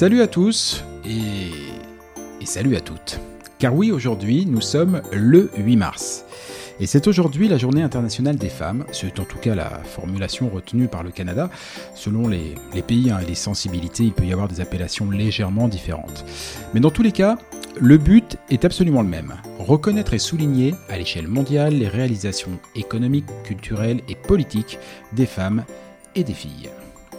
Salut à tous et, et salut à toutes. Car oui, aujourd'hui, nous sommes le 8 mars. Et c'est aujourd'hui la journée internationale des femmes, c'est en tout cas la formulation retenue par le Canada. Selon les, les pays hein, et les sensibilités, il peut y avoir des appellations légèrement différentes. Mais dans tous les cas, le but est absolument le même. Reconnaître et souligner à l'échelle mondiale les réalisations économiques, culturelles et politiques des femmes et des filles.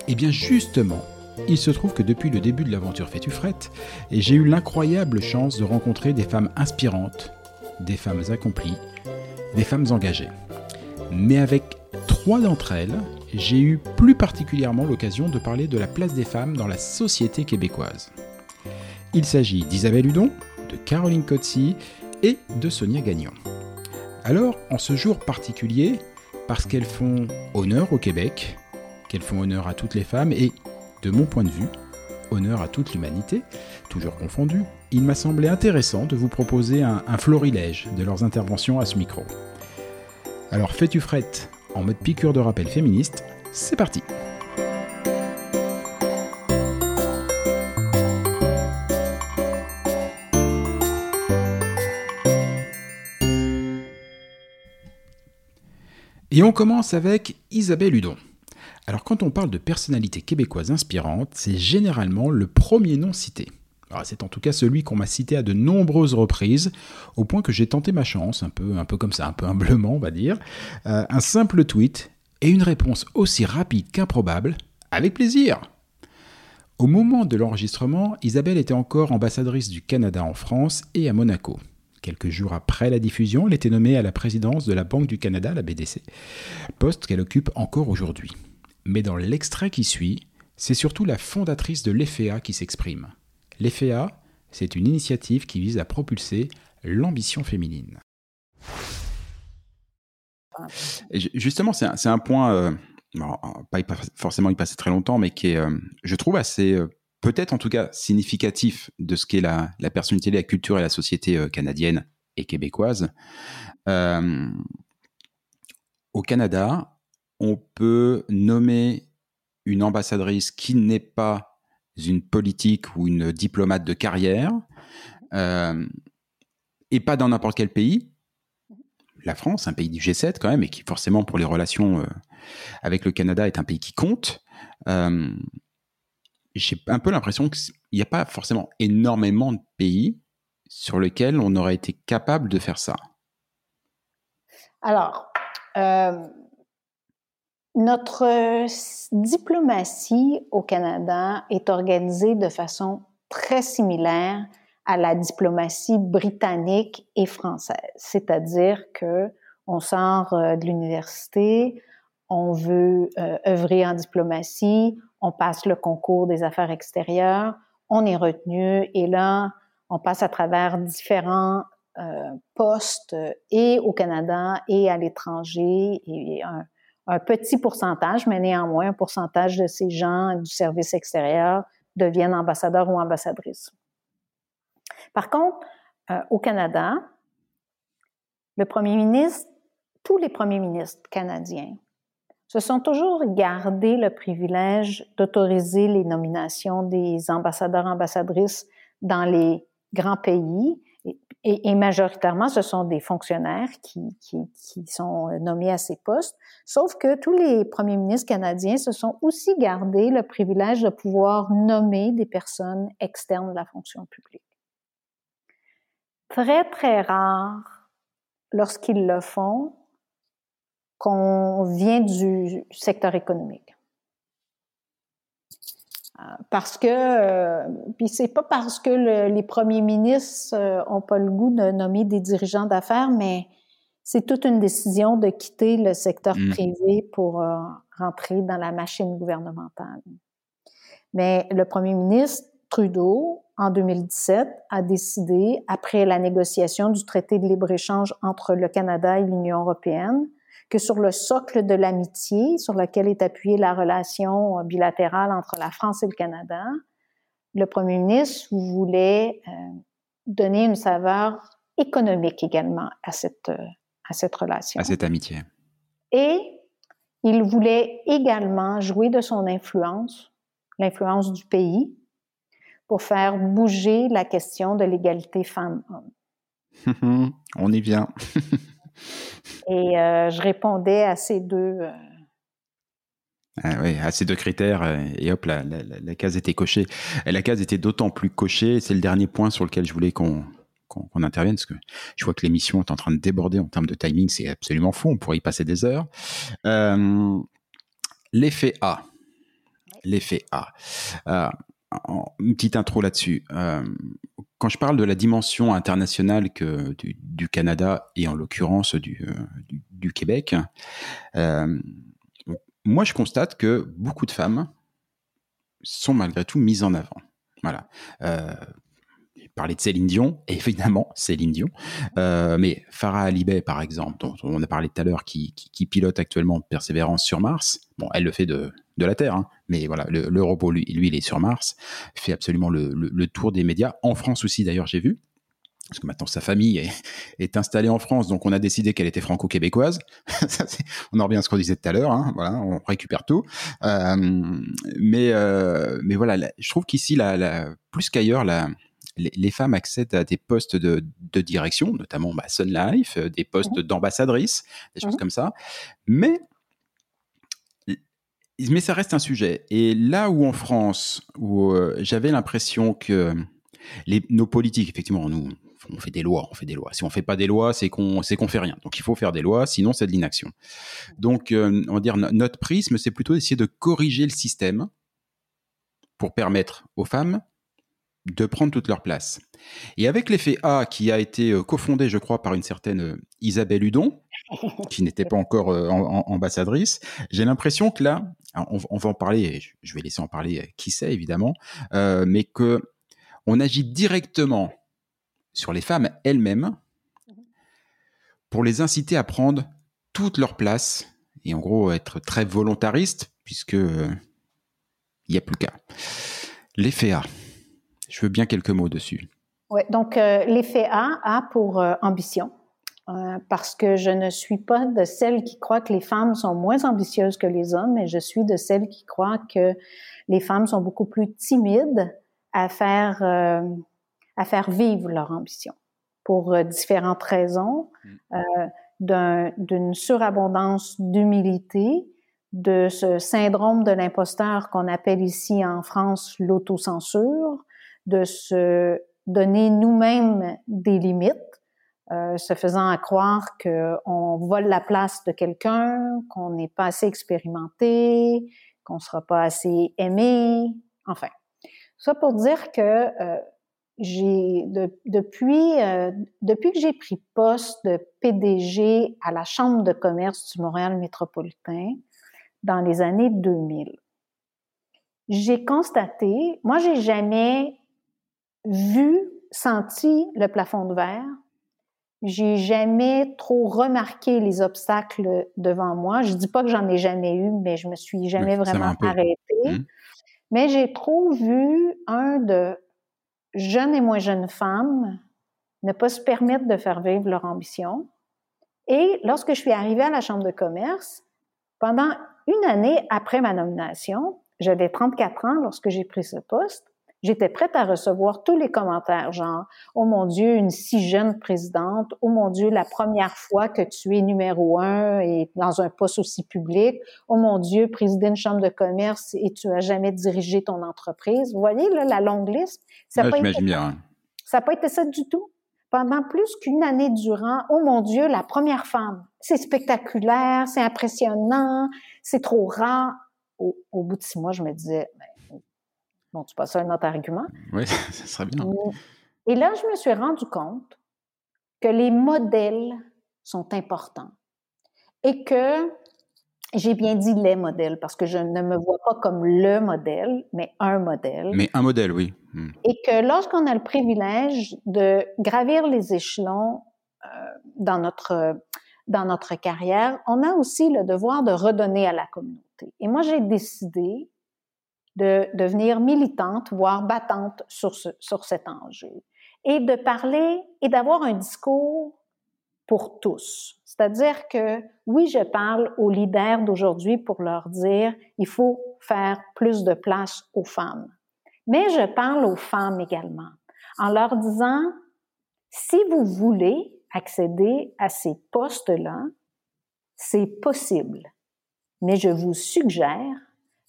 Et bien justement, il se trouve que depuis le début de l'aventure Fétufrette, j'ai eu l'incroyable chance de rencontrer des femmes inspirantes, des femmes accomplies, des femmes engagées. Mais avec trois d'entre elles, j'ai eu plus particulièrement l'occasion de parler de la place des femmes dans la société québécoise. Il s'agit d'Isabelle Hudon, de Caroline Cotzi et de Sonia Gagnon. Alors, en ce jour particulier, parce qu'elles font honneur au Québec, qu'elles font honneur à toutes les femmes et, de mon point de vue, honneur à toute l'humanité, toujours confondue, il m'a semblé intéressant de vous proposer un, florilège de leurs interventions à ce micro. Alors fais-tu frette en mode piqûre de rappel féministe, c'est parti Et on commence avec Isabelle Hudon. Alors quand on parle de personnalité québécoise inspirante, c'est généralement le premier nom cité. Alors, C'est en tout cas celui qu'on m'a cité à de nombreuses reprises, au point que j'ai tenté ma chance, un peu, un peu comme ça, un peu humblement on va dire. Euh, un simple tweet et une réponse aussi rapide qu'improbable, avec plaisir Au moment de l'enregistrement, Isabelle était encore ambassadrice du Canada en France et à Monaco. Quelques jours après la diffusion, elle était nommée à la présidence de la Banque du Canada, la BDC, poste qu'elle occupe encore aujourd'hui. Mais dans l'extrait qui suit, c'est surtout la fondatrice de l'EFEA qui s'exprime. L'EFEA, c'est une initiative qui vise à propulser l'ambition féminine. Justement, c'est un, point, euh, bon, pas forcément y passer très longtemps, mais qui est, euh, je trouve, assez, euh, peut-être en tout cas, significatif de ce qu'est la, la personnalité, la culture et la société euh, canadienne et québécoise. Euh, au Canada, on peut nommer une ambassadrice qui n'est pas une politique ou une diplomate de carrière, euh, et pas dans n'importe quel pays. La France, un pays du G7 quand même, et qui forcément pour les relations euh, avec le Canada est un pays qui compte. Euh, J'ai un peu l'impression qu'il n'y a pas forcément énormément de pays sur lesquels on aurait été capable de faire ça. Alors, notre s- diplomatie au Canada est organisée de façon très similaire à la diplomatie britannique et française. C'est-à-dire que on sort euh, de l'université, on veut euh, œuvrer en diplomatie, on passe le concours des affaires extérieures, on est retenu et là, on passe à travers différents euh, postes et au Canada et à l'étranger et un, un, petit pourcentage, mais néanmoins un pourcentage de ces gens du service extérieur deviennent ambassadeurs ou ambassadrices. Par contre, euh, au Canada, le premier ministre, tous les premiers ministres canadiens se sont toujours gardés le privilège d'autoriser les nominations des ambassadeurs, ambassadrices dans les grands pays. Et, majoritairement, ce sont des fonctionnaires qui, sont nommés à ces postes. Sauf que tous les premiers ministres canadiens se sont aussi gardés le privilège de pouvoir nommer des personnes externes de la fonction publique. Très, très rare, lorsqu'ils le font, qu'on vient du secteur économique. Euh, parce que, euh, puis c'est pas parce que les premiers ministres euh, ont pas le goût de nommer des dirigeants d'affaires, mais c'est toute une décision de quitter le secteur mmh. privé pour rentrer dans la machine gouvernementale. Mais le premier ministre Trudeau, en 2017, a décidé, après la négociation du traité de libre-échange entre le Canada et l'Union européenne, que sur le socle de l'amitié sur lequel est appuyée la relation euh, bilatérale entre la France et le Canada, le premier ministre voulait euh, donner une saveur économique également à cette, euh, à cette relation. À cette amitié. Et il voulait également jouer de son influence, l'influence du pays, pour faire bouger la question de l'égalité femmes-hommes. On y vient. Et euh, je répondais à ces deux. Euh, ah oui, à ces deux critères, euh, et hop, la, case était cochée. Et la case était d'autant plus cochée, c'est le dernier point sur lequel je voulais qu'on qu'on intervienne, parce que je vois que l'émission est en train de déborder en termes de timing, c'est absolument fou, on pourrait y passer des heures. L'effet A. L'effet A. une petite intro là-dessus quand je parle de la dimension internationale que du, Canada et en l'occurrence du, euh, du, Québec, euh, moi je constate que beaucoup de femmes sont malgré tout mises en avant. Voilà. Euh, parler de Céline Dion, évidemment Céline Dion, euh, mais Farah Alibay par exemple, dont on a parlé tout à l'heure, qui, qui, pilote actuellement Persévérance sur Mars. Bon, elle le fait de, de la Terre, hein, mais voilà, le, robot lui, lui, il est sur Mars, fait absolument le, le, tour des médias. En France aussi d'ailleurs, j'ai vu. Parce que maintenant sa famille est, est, installée en France, donc on a décidé qu'elle était franco-québécoise. on en revient à ce qu'on disait tout à l'heure, hein, voilà, on récupère tout. Euh, mais euh, mais voilà, je trouve qu'ici, la, la, plus qu'ailleurs, la, les, femmes accèdent à des postes de, direction, notamment bah, Sun Life, euh, des postes mmh d'ambassadrice, des choses mmh comme ça. Mais mais ça reste un sujet. Et là où en France, où euh, j'avais l'impression que les, nos politiques, effectivement, nous, on fait des lois, on fait des lois. Si on fait pas des lois, c'est qu'on c'est qu'on fait rien. Donc il faut faire des lois, sinon c'est de l'inaction. Donc euh, on va dire notre prisme, c'est plutôt d'essayer de corriger le système pour permettre aux femmes de prendre toute leur place. Et avec l'effet A, qui a été euh, cofondé, je crois, par une certaine euh, Isabelle Hudon, qui n'était pas encore euh, ambassadrice, j'ai l'impression que là, on, va en parler, je vais laisser en parler qui sait évidemment, mais que on agit directement sur les femmes elles-mêmes pour les inciter à prendre toute leur place et en gros être très volontariste puisque il n'y a plus qu'à. L'effet A. Je veux bien quelques mots dessus. Oui, donc euh, l'effet A a pour euh, ambition, euh, parce que je ne suis pas de celles qui croient que les femmes sont moins ambitieuses que les hommes, mais je suis de celles qui croient que les femmes sont beaucoup plus timides à faire, à faire vivre leur ambition pour différentes raisons, mm. d'une surabondance d'humilité, de ce syndrome de l'imposteur qu'on appelle ici en France l'autocensure, de se donner nous-mêmes des limites, euh, se faisant à croire qu'on vole la place de quelqu'un, qu'on n'est pas assez expérimenté, qu'on sera pas assez aimé, enfin. Ça pour dire que euh, j'ai depuis euh, depuis que j'ai pris poste de PDG à la Chambre de commerce du Montréal métropolitain, dans les années 2000. J'ai constaté, moi, j'ai jamais vu, senti le plafond de verre. J'ai jamais trop remarqué les obstacles devant moi. Je dis pas que j'en ai jamais eu, mais je me suis jamais vraiment arrêtée. Mmh. Mais j'ai trop vu un de jeunes et moins jeunes femmes ne pas se permettre de faire vivre leur ambition. Et lorsque je suis arrivée à la Chambre de commerce, pendant une année après ma nomination, j'avais 34 ans lorsque j'ai pris ce poste, j'étais prête à recevoir tous les commentaires, genre Oh mon Dieu, une si jeune présidente, Oh mon Dieu, la première fois que tu es numéro un et dans un poste aussi public, Oh mon Dieu, président d'une chambre de commerce et tu as jamais dirigé ton entreprise. Vous voyez là, la longue liste? Ça n'a bien. pas été ça du tout. Pendant plus qu'une année durant, oh mon Dieu, la première femme. C'est spectaculaire, c'est impressionnant, c'est trop rare. Au, au, bout de six mois, je me disais, ben, Bon, tu passes un autre argument. Oui, ça serait bien. Et là, je me suis rendu compte que les modèles sont importants et que j'ai bien dit les modèles parce que je ne me vois pas comme le modèle, mais un modèle. Mais un modèle, oui. Hmm. Et que lorsqu'on a le privilège de gravir les échelons euh, dans notre dans notre carrière, on a aussi le devoir de redonner à la communauté. Et moi, j'ai décidé de devenir militante, voire battante sur, ce, sur cet enjeu, et de parler et d'avoir un discours pour tous. C'est-à-dire que oui, je parle aux leaders d'aujourd'hui pour leur dire il faut faire plus de place aux femmes. Mais je parle aux femmes également en leur disant si vous voulez accéder à ces postes-là, c'est possible. Mais je vous suggère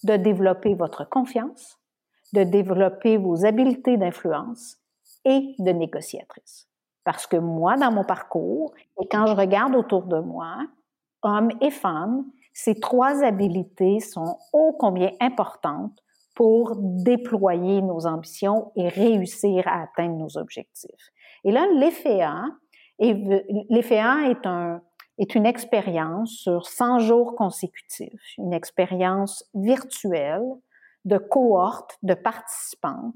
de développer votre confiance, de développer vos habiletés d'influence et de négociatrice. Parce que moi, dans mon parcours, et quand je regarde autour de moi, hommes et femmes, ces trois habiletés sont ô combien importantes pour déployer nos ambitions et réussir à atteindre nos objectifs. Et là, l'EFEA, l'EFEA est un, est une expérience sur 100 jours consécutifs, une expérience virtuelle de cohortes de participantes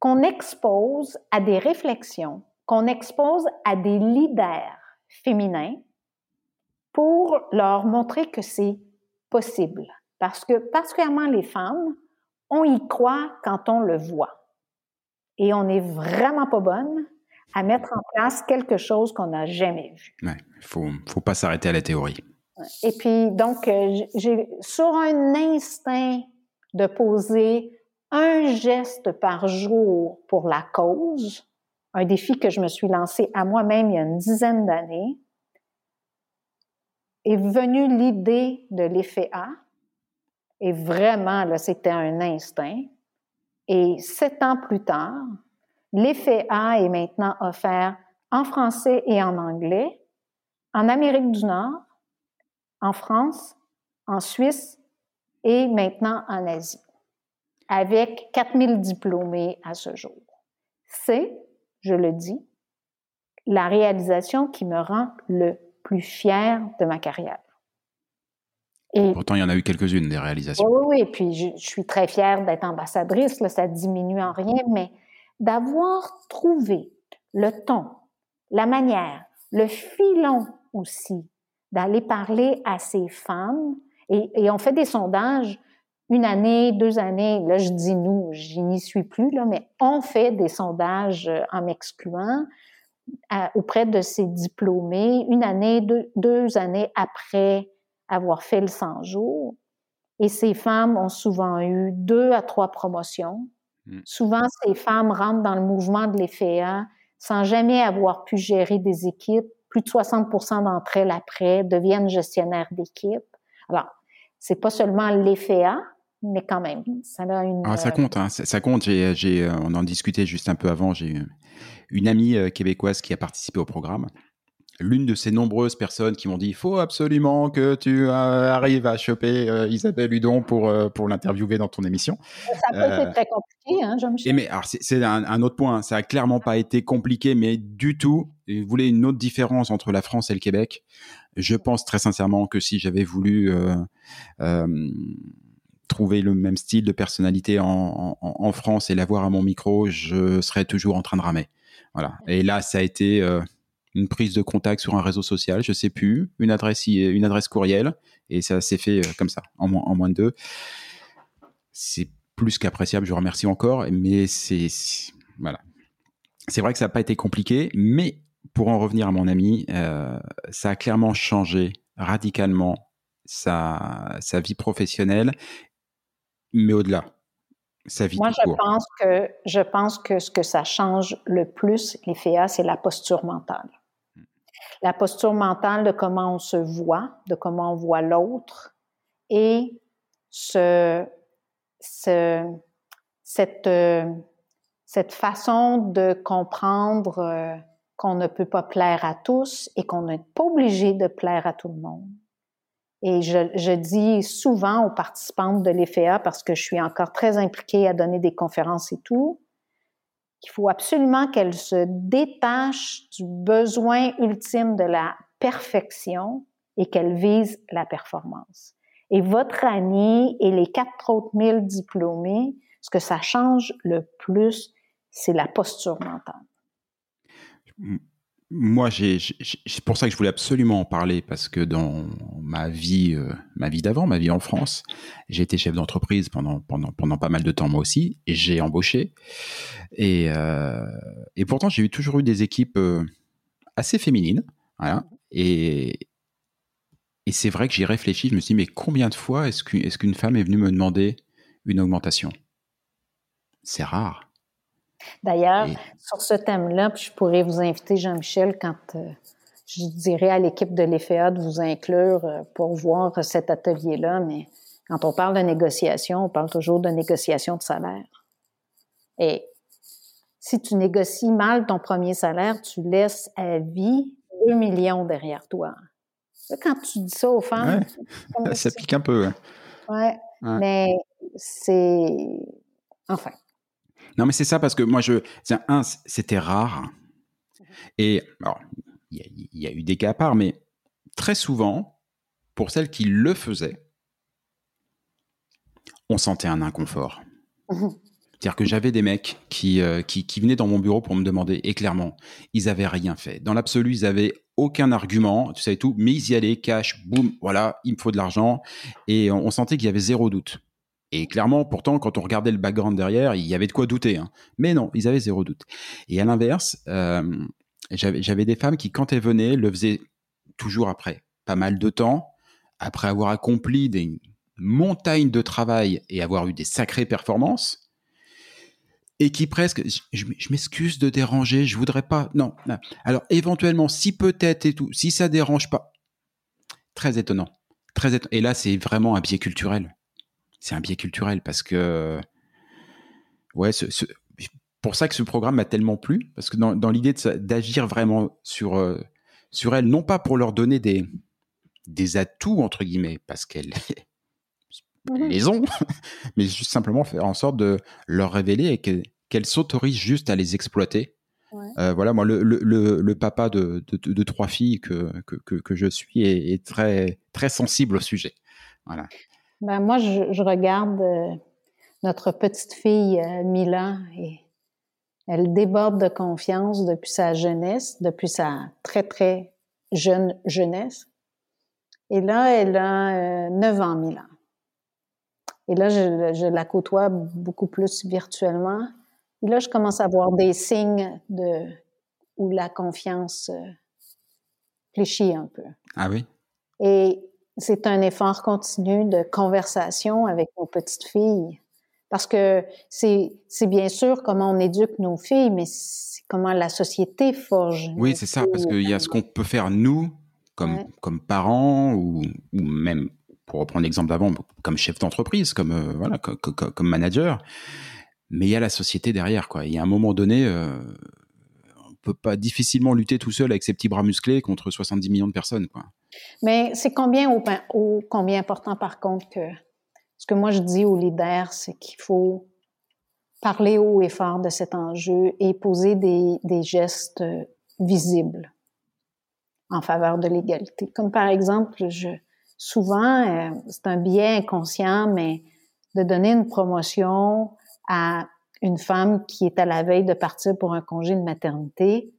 qu'on expose à des réflexions, qu'on expose à des leaders féminins pour leur montrer que c'est possible. Parce que particulièrement les femmes, on y croit quand on le voit. Et on n'est vraiment pas bonne à mettre en place quelque chose qu'on n'a jamais vu. Il ne faut, faut pas s'arrêter à la théorie. Et puis, donc, euh, j'ai sur un instinct de poser un geste par jour pour la cause, un défi que je me suis lancé à moi-même il y a une dizaine d'années, est venue l'idée de l'effet A. Et vraiment, là, c'était un instinct. Et sept ans plus tard, L'effet A est maintenant offert en français et en anglais, en Amérique du Nord, en France, en Suisse et maintenant en Asie, avec 4000 diplômés à ce jour. C'est, je le dis, la réalisation qui me rend le plus fier de ma carrière. Et, Pourtant, il y en a eu quelques-unes des réalisations. Oui, oui, oui. Puis je, suis très fière d'être ambassadrice. Là, ça diminue en rien, mais d'avoir trouvé le ton, la manière, le filon aussi d'aller parler à ces femmes. Et, on fait des sondages une année, deux années. Là, je dis nous, je n'y suis plus, là, mais on fait des sondages euh, en m'excluant auprès de ces diplômés une année, deux, deux années après avoir fait le 100 jours. Et ces femmes ont souvent eu deux à trois promotions, Mm. Souvent, ces femmes rentrent dans le mouvement de l'EFEA sans jamais avoir pu gérer des équipes. Plus de 60 d'entre elles, après, deviennent gestionnaires d'équipe. Alors, c'est pas seulement l'EFEA, mais quand même, ça a une... Ah, ça compte, hein, ça, compte. J'ai, euh, on en discutait juste un peu avant. J'ai une amie euh, québécoise qui a participé au programme l'une de ces nombreuses personnes qui m'ont dit il faut absolument que tu euh, arrives à choper euh, Isabelle Hudon pour, euh, pour l'interviewer dans ton émission. Ça peut être très compliqué, hein, Jean-Michel. mais alors c'est un, autre point, ça a clairement pas été compliqué, mais du tout. voulez une autre différence entre la France et le Québec, je pense très sincèrement que si j'avais voulu euh, euh, trouver le même style de personnalité en, en, France et l'avoir à mon micro, je serais toujours en train de ramer. Voilà. Et là, ça a été euh, une prise de contact sur un réseau social, je sais plus, une adresse, une adresse courriel, et ça s'est fait comme ça, en moins, en moins de deux. C'est plus qu'appréciable, je remercie encore, mais c'est voilà. C'est vrai que ça n'a pas été compliqué, mais pour en revenir à mon ami, euh, ça a clairement changé radicalement sa, sa vie professionnelle, mais au-delà, sa vie Moi, je pense que je pense que ce que ça change le plus, les FEA, c'est la posture mentale. La posture mentale de comment on se voit, de comment on voit l'autre, et ce, ce, cette, euh, cette façon de comprendre euh, qu'on ne peut pas plaire à tous et qu'on n'est pas obligé de plaire à tout le monde. Et je, je dis souvent aux participantes de l'EFEA, parce que je suis encore très impliquée à donner des conférences et tout, qu'il faut absolument qu'elles se détachent du besoin ultime de la perfection et qu'elles visent la performance. Et votre année et les quatre autres mille diplômés, ce que ça change le plus, c'est la posture mentale. Moi, c'est pour ça que je voulais absolument en parler parce que dans ma vie, euh, ma vie d'avant, ma vie en France, j'ai été chef d'entreprise pendant, pendant, pendant pas mal de temps moi aussi et j'ai embauché. Et, euh, et pourtant, j'ai toujours eu des équipes euh, assez féminines. Voilà. Et, et c'est vrai que j'y réfléchis. Je me suis dit, mais combien de fois est-ce qu'une femme est venue me demander une augmentation? C'est rare. D'ailleurs, sur ce thème-là, je pourrais vous inviter, Jean-Michel, quand euh, je dirais à l'équipe de l'EFEA de vous inclure euh, pour voir cet atelier-là, mais quand on parle de négociation, on parle toujours de négociation de salaire. Et si tu négocies mal ton premier salaire, tu laisses à vie 2 millions derrière toi. Quand tu dis ça aux femmes, ça pique un peu. ouais. mais c'est enfin. Non, mais c'est ça parce que moi, je, un, c'était rare. Et il y, a eu des cas à part, mais très souvent, pour celles qui le faisaient, on sentait un inconfort. C'est-à-dire que j'avais des mecs qui, euh, qui, qui, venaient dans mon bureau pour me demander, et clairement, ils avaient rien fait. Dans l'absolu, ils avaient aucun argument, tu sais tout, mais ils y allaient, cash, boum, voilà, il me faut de l'argent. Et on sentait qu'il y avait zéro doute. Et clairement, pourtant, quand on regardait le background derrière, il y avait de quoi douter. Hein. Mais non, ils avaient zéro doute. Et à l'inverse, euh, j'avais des femmes qui, quand elles venaient, le faisaient toujours après pas mal de temps, après avoir accompli des montagnes de travail et avoir eu des sacrées performances, et qui presque, je, m'excuse de déranger, je voudrais pas, non. Alors éventuellement, si peut-être et tout, si ça dérange pas, très étonnant, très étonnant. Et là, c'est vraiment un biais culturel c'est un biais culturel parce que ouais, ce, pour ça que ce programme m'a tellement plu parce que dans, dans l'idée d'agir vraiment sur euh, sur elles, non pas pour leur donner des des atouts entre guillemets parce qu'elles mmh les ont, mais juste simplement faire en sorte de leur révéler et qu'elles s'autorisent juste à les exploiter. Euh, voilà, moi, le, le, le, papa de, de, de, trois filles que, que, que, je suis est, est, très, très sensible au sujet. Voilà. Ben, moi, je, je regarde euh, notre petite fille euh, Mila et elle déborde de confiance depuis sa jeunesse, depuis sa très, très jeune jeunesse. Et là, elle a euh, 9 ans, Mila. Et là, je, je, la côtoie beaucoup plus virtuellement. Et là, je commence à voir des signes de où la confiance euh, fléchit un peu. Ah oui? Et c'est un effort continu de conversation avec nos petites filles. Parce que c'est, bien sûr comment on éduque nos filles, mais c'est comment la société forge. Oui, c'est ça, parce qu'il y a ce qu'on peut faire nous, comme, comme parents, ou, ou même, pour reprendre l'exemple d'avant, comme chef d'entreprise, comme, euh, voilà, comme, comme, manager. Mais il y a la société derrière, quoi. Il y a un moment donné, euh, on peut pas difficilement lutter tout seul avec ses petits bras musclés contre 70 millions de personnes, quoi. Mais c'est combien, combien important, par contre, que ce que moi je dis aux leaders, c'est qu'il faut parler haut et fort de cet enjeu et poser des, gestes visibles en faveur de l'égalité. Comme par exemple, souvent, euh, c'est un biais inconscient, mais de donner une promotion à une femme qui est à la veille de partir pour un congé de maternité,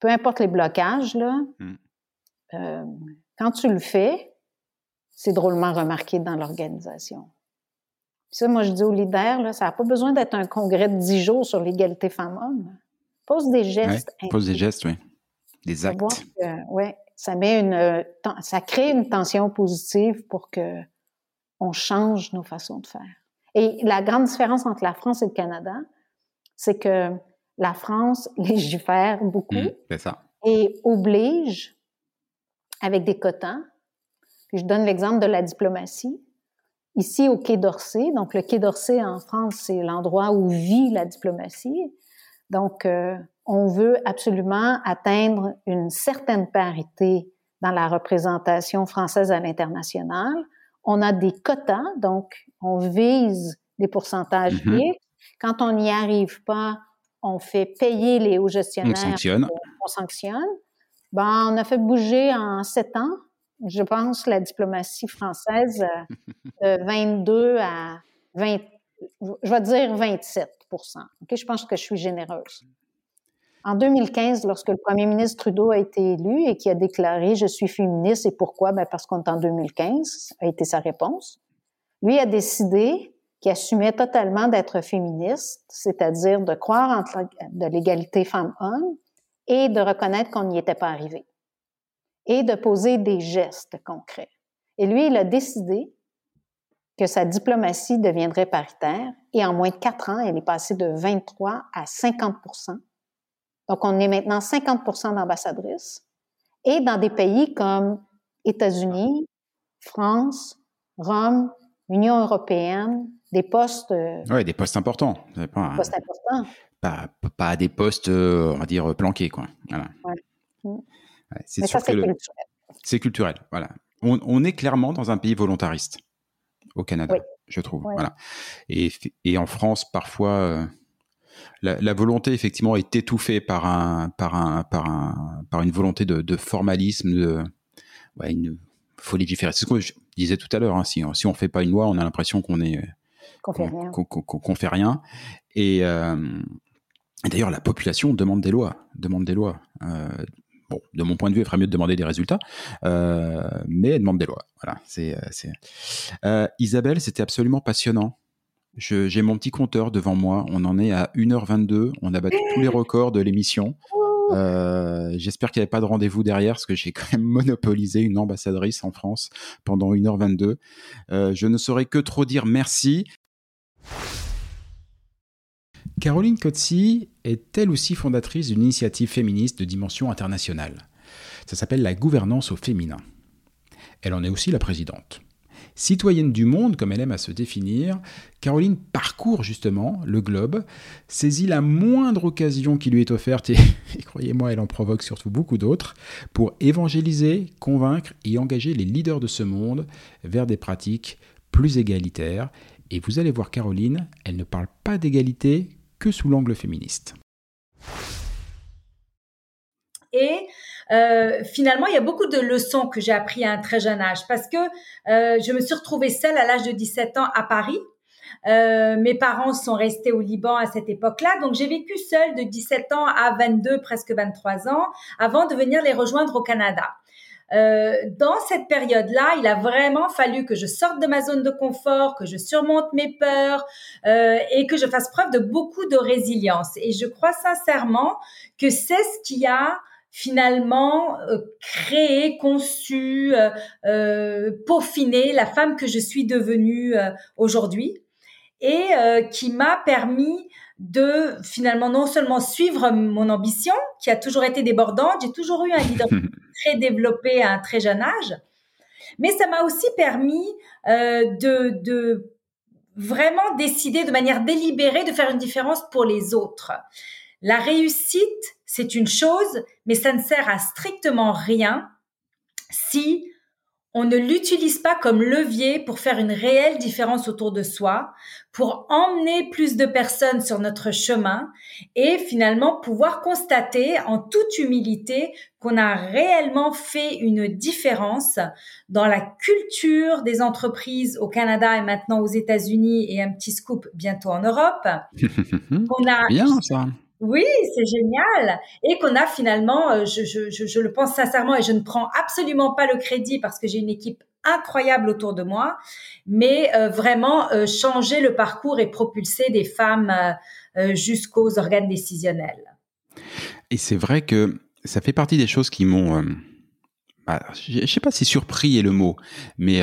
peu importe les blocages, là, hmm. Euh, quand tu le fais, c'est drôlement remarqué dans l'organisation. Ça, moi, je dis aux leaders, là, ça n'a pas besoin d'être un congrès de dix jours sur l'égalité femmes-hommes. Pose des gestes. pose des gestes, oui. Des actes. Oui, ça met une, ça crée une tension positive pour que on change nos façons de faire. Et la grande différence entre la France et le Canada, c'est que la France légifère beaucoup mmh, ça. et oblige avec des quotas. je donne l'exemple de la diplomatie. Ici, au Quai d'Orsay, donc le Quai d'Orsay en France, c'est l'endroit où vit la diplomatie. Donc, euh, on veut absolument atteindre une certaine parité dans la représentation française à l'international. On a des quotas, donc on vise des pourcentages mm Quand on n'y arrive pas, on fait payer les hauts gestionnaires. On sanctionne. On sanctionne. Ben, on a fait bouger en sept ans, je pense, la diplomatie française euh, de 22 à 20, je vais dire 27% Ok, Je pense que je suis généreuse. En 2015, lorsque le premier ministre Trudeau a été élu et qui a déclaré Je suis féministe et pourquoi? Ben Parce qu'on est en 2015, a été sa réponse. Lui a décidé qu'il assumait totalement d'être féministe, c'est-à-dire de croire en de l'égalité femmes-hommes et de reconnaître qu'on n'y était pas arrivé et de poser des gestes concrets. Et lui, il a décidé que sa diplomatie deviendrait paritaire et en moins de quatre ans, elle est passée de 23 à 50% Donc, on est maintenant 50% d'ambassadrices et dans des pays comme États-Unis, France, Rome, Union européenne, des postes. Euh, oui, des postes importants. Pas, postes importants. Pas, pas, des postes, euh, on va dire, planqués, quoi. Voilà. Ouais. c'est culturel. C'est culturel, voilà. On, on, est clairement dans un pays volontariste au Canada, je trouve. Voilà. Et, et, en France, parfois, euh, la, la, volonté effectivement est étouffée par un, par un, par un, par une volonté de, de formalisme, de, ouais, une, faut légiférer. C'est ce que je disais tout à l'heure. Hein. Si, si on fait pas une loi, on a l'impression qu'on est qu'on fait rien. Qu'on fait rien. Et euh, d'ailleurs, la population demande des lois, demande des lois. Euh, bon, de mon point de vue, il ferait mieux de demander des résultats, euh, mais elle demande des lois. Voilà. C'est, c'est... Isabelle, c'était absolument passionnant. j'ai mon petit compteur devant moi. On en est à 1h22. On a battu tous les records de l'émission. Euh, j'espère qu'il n'y avait pas de rendez-vous derrière, parce que j'ai quand même monopolisé une ambassadrice en France pendant 1h22. Euh, je ne saurais que trop dire merci. Caroline Cotzi est elle aussi fondatrice d'une initiative féministe de dimension internationale. Ça s'appelle la gouvernance au féminin. Elle en est aussi la présidente. Citoyenne du monde, comme elle aime à se définir, Caroline parcourt justement le globe, saisit la moindre occasion qui lui est offerte, et, croyez-moi, elle en provoque surtout beaucoup d'autres, pour évangéliser, convaincre et engager les leaders de ce monde vers des pratiques plus égalitaires. Et vous allez voir Caroline, elle ne parle pas d'égalité que sous l'angle féministe. Et euh, finalement, il y a beaucoup de leçons que j'ai appris à un très jeune âge parce que euh, je me suis retrouvée seule à l'âge de 17 ans à Paris. Euh, mes parents sont restés au Liban à cette époque-là, donc j'ai vécu seule de 17 ans à 22, presque 23 ans, avant de venir les rejoindre au Canada. Euh, dans cette période-là, il a vraiment fallu que je sorte de ma zone de confort, que je surmonte mes peurs euh, et que je fasse preuve de beaucoup de résilience. Et je crois sincèrement que c'est ce qui a finalement euh, créé, conçu, euh, peaufiné la femme que je suis devenue aujourd'hui et qui m'a permis de finalement non seulement suivre mon ambition qui a toujours été débordante, j'ai toujours eu un leadership très développé à un très jeune âge, mais ça m'a aussi permis de, de vraiment décider de manière délibérée de faire une différence pour les autres. La réussite, c'est une chose, mais ça ne sert à strictement rien si on ne l'utilise pas comme levier pour faire une réelle différence autour de soi, pour emmener plus de personnes sur notre chemin et finalement pouvoir constater en toute humilité qu'on a réellement fait une différence dans la culture des entreprises au Canada et maintenant aux États-Unis et un petit scoop bientôt en Europe. a Bien ça. Oui, c'est génial. Et qu'on a finalement, euh, je, le pense sincèrement et je ne prends absolument pas le crédit parce que j'ai une équipe incroyable autour de moi, mais euh, vraiment euh, changer le parcours et propulser des femmes jusqu'aux organes décisionnels. Et c'est vrai que ça fait partie des choses qui m'ont... Bah, je ne sais pas si surpris est le mot, mais,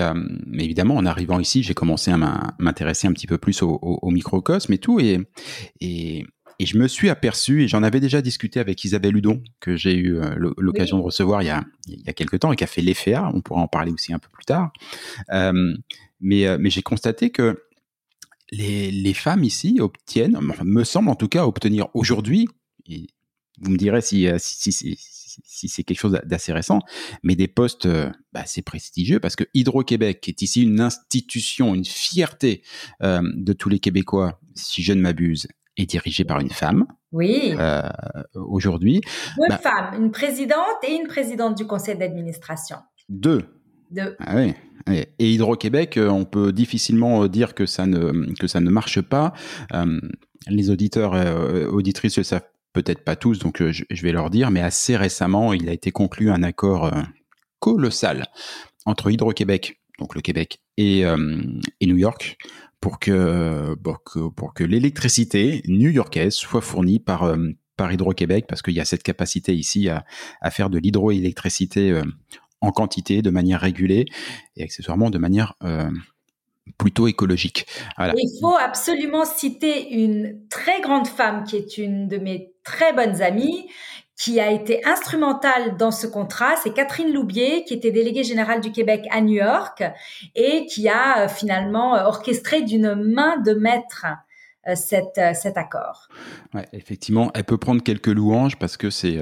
évidemment, en arrivant ici, j'ai commencé à m'intéresser un petit peu plus au, microcosme et tout. Et, et je me suis aperçu, et j'en avais déjà discuté avec Isabelle Hudon, que j'ai eu euh, l'occasion de recevoir il y, a, il y a quelques temps et qui a fait l'EFEA, on pourra en parler aussi un peu plus tard. Euh, mais euh, mais j'ai constaté que les, les, femmes ici obtiennent, me semble en tout cas obtenir aujourd'hui, vous me direz si, si, si, si c'est quelque chose d'assez récent, mais des postes bah, assez prestigieux parce que Hydro-Québec est ici une institution, une fierté de tous les Québécois, si je ne m'abuse, est dirigée par une femme. Oui. Euh, Aujourd'hui. Deux bah femmes, une présidente et une présidente du conseil d'administration. Deux. Deux. Ah oui. Et Hydro-Québec, euh, on peut difficilement euh, dire que ça ne, que ça ne marche pas. Euh, les auditeurs, euh, auditrices le savent peut-être pas tous, donc je, je, vais leur dire, mais assez récemment, il a été conclu un accord colossal entre Hydro-Québec, donc le Québec, et, et New York pour que, pour que, l'électricité new-yorkaise soit fournie par, euh, par Hydro-Québec, parce qu'il y a cette capacité ici à, à faire de l'hydroélectricité euh, en quantité, de manière régulée et accessoirement de manière euh, plutôt écologique. Il faut absolument citer une très grande femme qui est une de mes très bonnes amies, qui a été instrumentale dans ce contrat, c'est Catherine Loubier, qui était déléguée générale du Québec à New York et qui a euh, finalement euh, orchestré d'une main de maître euh, cet, cet accord. Effectivement, elle peut prendre quelques louanges parce que c'est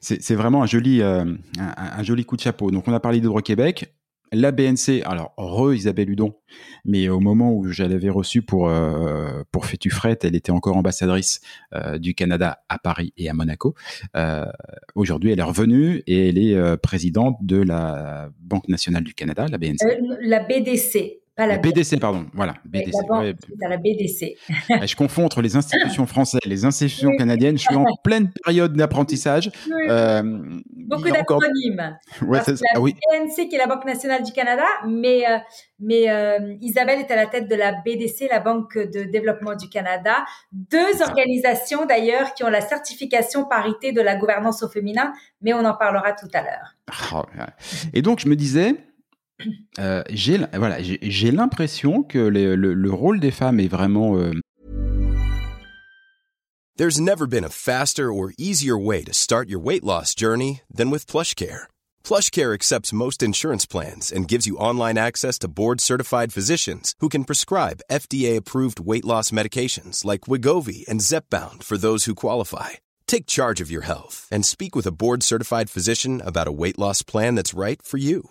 c'est vraiment un joli, un, joli coup de chapeau. Donc, on a parlé d'Hydro-Québec la BNC, alors re Isabelle Hudon, mais au moment où je l'avais reçue pour euh, pour elle était encore ambassadrice euh, du Canada à Paris et à Monaco. Euh, Aujourd'hui, elle est revenue et elle est euh, présidente de la Banque nationale du Canada, la BNC. La BDC, pas la, BDC, pardon. Voilà, BDC. La banque, à la BDC. je confonds entre les institutions françaises et les institutions canadiennes. Je suis en pleine période d'apprentissage. Euh, Beaucoup d'acronymes. Ouais, la ah, oui. BNC, qui est la Banque nationale du Canada, mais, euh, mais euh, Isabelle est à la tête de la BDC, la Banque de développement du Canada. Deux organisations, d'ailleurs, qui ont la certification parité de la gouvernance au féminin, mais on en parlera tout à l'heure. Oh, et donc, je me disais, Euh, j'ai l'impression que le, le, le, rôle des femmes est vraiment. Euh... There's never been a faster or easier way to start your weight loss journey than with PlushCare. PlushCare accepts most insurance plans and gives you online access to board-certified physicians who can prescribe FDA-approved weight loss medications like Wigovi and Zepbound for those who qualify. Take charge of your health and speak with a board-certified physician about a weight loss plan that's right for you.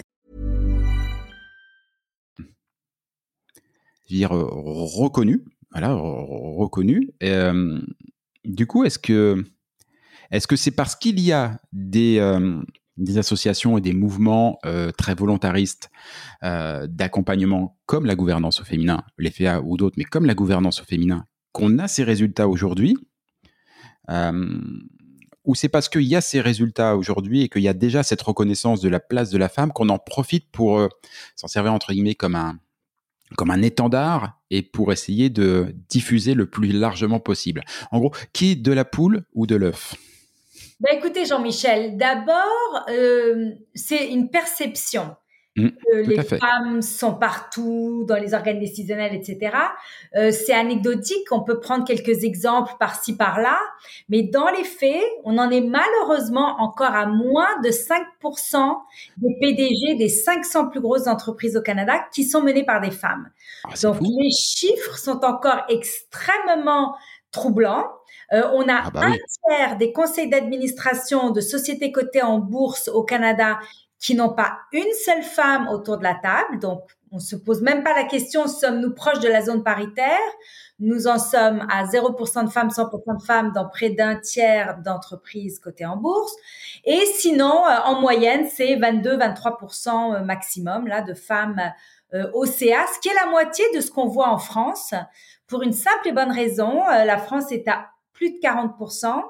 Dire reconnu, voilà, reconnu. Euh, du coup, est-ce que est-ce que c'est parce qu'il y a des euh, des associations et des mouvements euh, très volontaristes euh, d'accompagnement comme la gouvernance au féminin, l'FA ou d'autres, mais comme la gouvernance au féminin, qu'on a ces résultats aujourd'hui euh, ou c'est parce qu'il y a ces résultats aujourd'hui et qu'il y a déjà cette reconnaissance de la place de la femme qu'on en profite pour euh, s'en servir entre guillemets comme un comme un étendard et pour essayer de diffuser le plus largement possible. En gros, qui de la poule ou de l'œuf? Ben écoutez Jean-Michel, d'abord euh, c'est une perception. Mmh, les femmes sont partout dans les organes décisionnels, etc. Euh, c'est anecdotique, on peut prendre quelques exemples par-ci par-là, mais dans les faits, on en est malheureusement encore à moins de 5% des PDG des 500 plus grosses entreprises au Canada qui sont menées par des femmes. Ah, Donc les chiffres sont encore extrêmement troublants. Euh, on a ah, bah un tiers des conseils d'administration de sociétés cotées en bourse au Canada qui n'ont pas une seule femme autour de la table. Donc, on se pose même pas la question, sommes-nous proches de la zone paritaire? Nous en sommes à 0% de femmes, 100% de femmes dans près d'un tiers d'entreprises cotées en bourse. Et sinon, euh, en moyenne, c'est 22-23% euh, maximum là de femmes euh, au CA, ce qui est la moitié de ce qu'on voit en France. Pour une simple et bonne raison, la France est à plus de 40%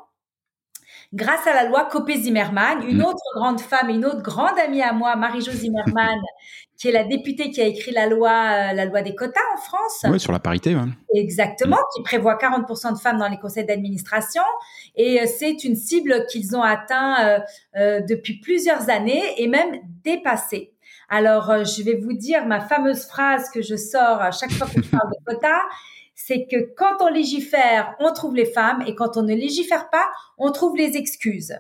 grâce à la loi Copé-Zimmermann, une mm. autre grande femme, une autre grande amie à moi, Marie-Jo Zimmermann, qui est la députée qui a écrit la loi, euh, la loi des quotas en France. Oui, sur la parité. Exactement, mm. qui prévoit 40% de femmes dans les conseils d'administration. Et euh, c'est une cible qu'ils ont atteint euh, depuis plusieurs années et même dépassé. Alors, je vais vous dire ma fameuse phrase que je sors à chaque fois que je parle de quotas. C'est que quand on légifère, on trouve les femmes et quand on ne légifère pas, on trouve les excuses.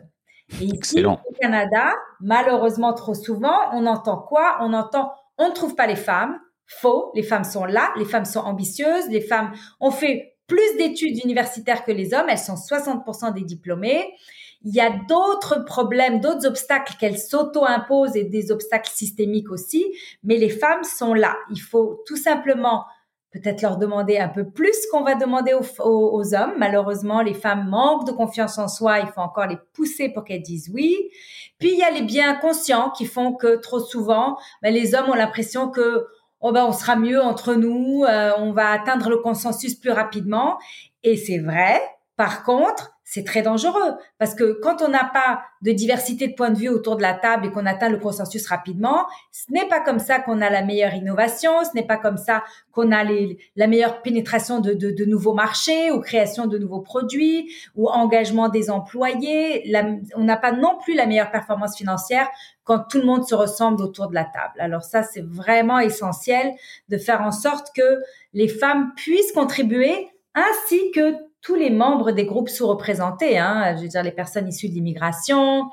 Et ici, au Canada, malheureusement trop souvent, on entend quoi? On entend on ne trouve pas les femmes. Faux, les femmes sont là, les femmes sont ambitieuses, les femmes ont fait plus d'études universitaires que les hommes, elles sont 60% des diplômés. Il y a d'autres problèmes, d'autres obstacles qu'elles s'auto-imposent et des obstacles systémiques aussi, mais les femmes sont là. Il faut tout simplement peut-être leur demander un peu plus qu'on va demander aux, hommes. Malheureusement, les femmes manquent de confiance en soi. Il faut encore les pousser pour qu'elles disent oui. Puis il y a les biens conscients qui font que trop souvent, ben, les hommes ont l'impression que oh ben on sera mieux entre nous, euh, on va atteindre le consensus plus rapidement. Et c'est vrai. Par contre, c'est très dangereux parce que quand on n'a pas de diversité de points de vue autour de la table et qu'on atteint le consensus rapidement, ce n'est pas comme ça qu'on a la meilleure innovation, ce n'est pas comme ça qu'on a la meilleure pénétration de, nouveaux marchés ou création de nouveaux produits ou engagement des employés. on n'a pas non plus la meilleure performance financière quand tout le monde se ressemble autour de la table. Alors ça, c'est vraiment essentiel de faire en sorte que les femmes puissent contribuer ainsi que tous les membres des groupes sous-représentés, hein, je veux dire les personnes issues de l'immigration,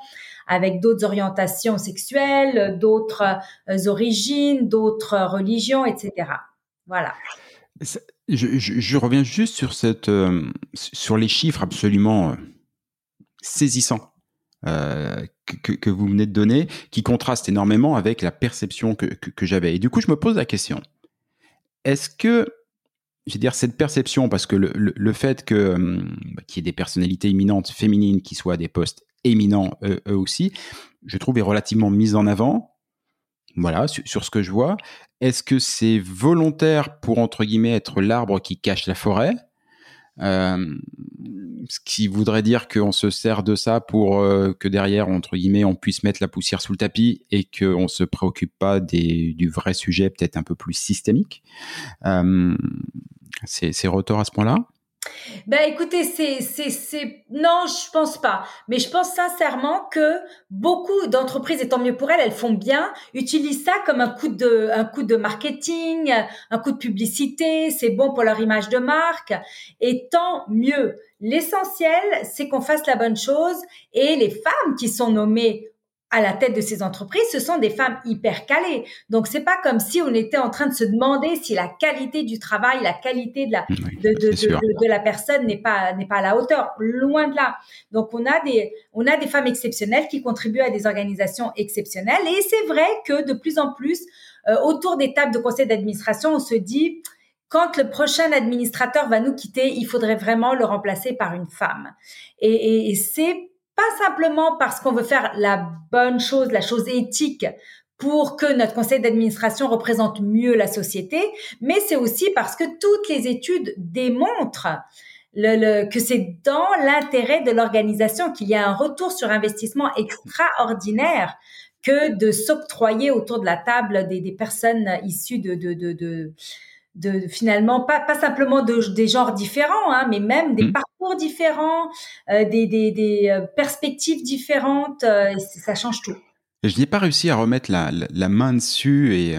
avec d'autres orientations sexuelles, d'autres euh, origines, d'autres religions, etc. Voilà. Je, reviens juste sur cette, euh, sur les chiffres absolument euh, saisissants que, vous venez de donner, qui contrastent énormément avec la perception que j'avais. Et du coup, je me pose la question est-ce que je veux dire, cette perception, parce que le, fait que euh, qu'il y ait des personnalités éminentes féminines qui soient à des postes éminents eux, aussi, je trouve est relativement mise en avant. Voilà, sur, ce que je vois. Est-ce que c'est volontaire pour, entre guillemets, être l'arbre qui cache la forêt? Euh, ce qui voudrait dire qu'on se sert de ça pour euh, que derrière, entre guillemets, on puisse mettre la poussière sous le tapis et qu'on ne se préoccupe pas des, du vrai sujet peut-être un peu plus systémique. Euh, c'est retort à ce point-là? Ben écoutez, c'est c'est non, je pense pas. Mais je pense sincèrement que beaucoup d'entreprises, et tant mieux pour elles, elles font bien, utilisent ça comme un coup de marketing, un coup de publicité. C'est bon pour leur image de marque, et tant mieux. L'essentiel, c'est qu'on fasse la bonne chose, et les femmes qui sont nommées à la tête de ces entreprises, ce sont des femmes hyper calées. Donc c'est pas comme si on était en train de se demander si la qualité du travail, la qualité de la de, de, de, de, la personne n'est pas n'est pas à la hauteur. Loin de là. Donc on a des on a des femmes exceptionnelles qui contribuent à des organisations exceptionnelles. Et c'est vrai que de plus en plus euh, autour des tables de conseil d'administration, on se dit quand le prochain administrateur va nous quitter, il faudrait vraiment le remplacer par une femme. Et, et, et c'est pas simplement parce qu'on veut faire la bonne chose, la chose éthique pour que notre conseil d'administration représente mieux la société, mais c'est aussi parce que toutes les études démontrent que c'est dans l'intérêt de l'organisation qu'il y a un retour sur investissement extraordinaire que de s'octroyer autour de la table des, des personnes issues de, de, de, de de, finalement pas pas simplement de, des genres différents, hein, mais même des mmh. parcours différents, euh, des, des, des, euh, perspectives différentes. Euh, ça change tout. Je n'ai pas réussi à remettre la, la, main dessus et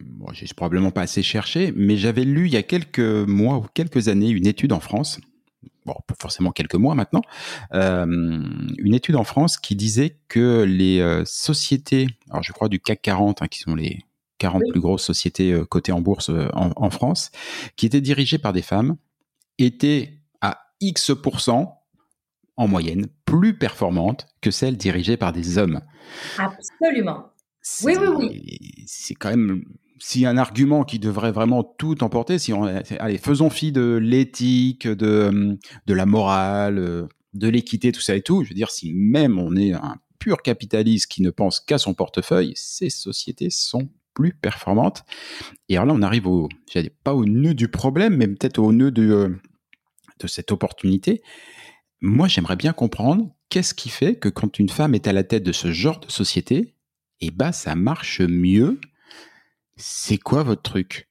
bon, j'ai probablement pas assez cherché, mais j'avais lu il y a quelques mois ou quelques années une étude en France, bon, forcément quelques mois maintenant, euh, une étude en France qui disait que les sociétés, alors je crois du CAC 40, hein, qui sont les 40 plus grosses sociétés euh, cotées en bourse euh, en, France, qui étaient dirigées par des femmes, étaient à X% en moyenne plus performantes que celles dirigées par des hommes. Absolument. Oui, oui, oui. C'est quand même si un argument qui devrait vraiment tout emporter, si on, allez, faisons fi de l'éthique, de, de la morale, de l'équité, tout ça et tout, je veux dire, si même on est un pur capitaliste qui ne pense qu'à son portefeuille, ces sociétés sont plus performante. Et alors là, on arrive au, pas au nœud du problème, mais peut-être au nœud de, euh, de cette opportunité. Moi, j'aimerais bien comprendre qu'est-ce qui fait que quand une femme est à la tête de ce genre de société, et eh ben, ça marche mieux. C'est quoi votre truc?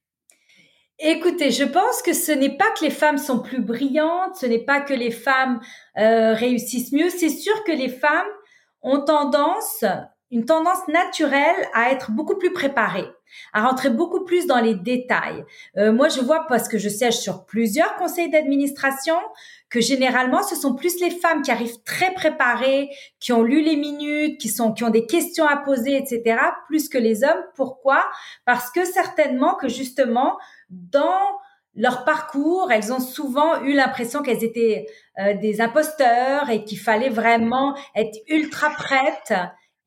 Écoutez, je pense que ce n'est pas que les femmes sont plus brillantes, ce n'est pas que les femmes euh, réussissent mieux. C'est sûr que les femmes ont tendance une tendance naturelle à être beaucoup plus préparée, à rentrer beaucoup plus dans les détails. Euh, moi, je vois parce que je siège sur plusieurs conseils d'administration que généralement, ce sont plus les femmes qui arrivent très préparées, qui ont lu les minutes, qui sont, qui ont des questions à poser, etc., plus que les hommes. Pourquoi? Parce que certainement que justement, dans leur parcours, elles ont souvent eu l'impression qu'elles étaient euh, des imposteurs et qu'il fallait vraiment être ultra prêtes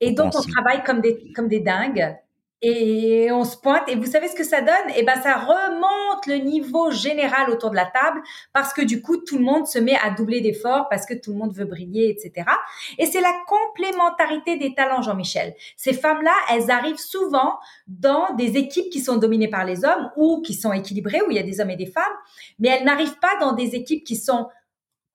et donc, on travaille comme des, comme des dingues. Et on se pointe. Et vous savez ce que ça donne? Eh ben, ça remonte le niveau général autour de la table parce que du coup, tout le monde se met à doubler d'efforts parce que tout le monde veut briller, etc. Et c'est la complémentarité des talents, Jean-Michel. Ces femmes-là, elles arrivent souvent dans des équipes qui sont dominées par les hommes ou qui sont équilibrées, où il y a des hommes et des femmes, mais elles n'arrivent pas dans des équipes qui sont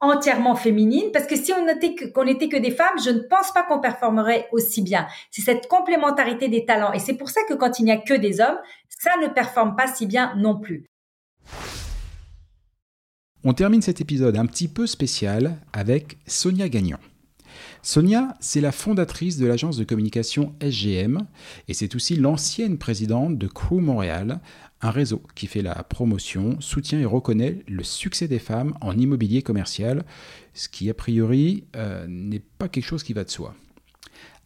entièrement féminine parce que si on n'était que qu'on était que des femmes, je ne pense pas qu'on performerait aussi bien. C'est cette complémentarité des talents et c'est pour ça que quand il n'y a que des hommes, ça ne performe pas si bien non plus. On termine cet épisode un petit peu spécial avec Sonia Gagnon. Sonia, c'est la fondatrice de l'agence de communication SGM et c'est aussi l'ancienne présidente de Crew Montréal, un réseau qui fait la promotion, soutient et reconnaît le succès des femmes en immobilier commercial, ce qui a priori euh, n'est pas quelque chose qui va de soi.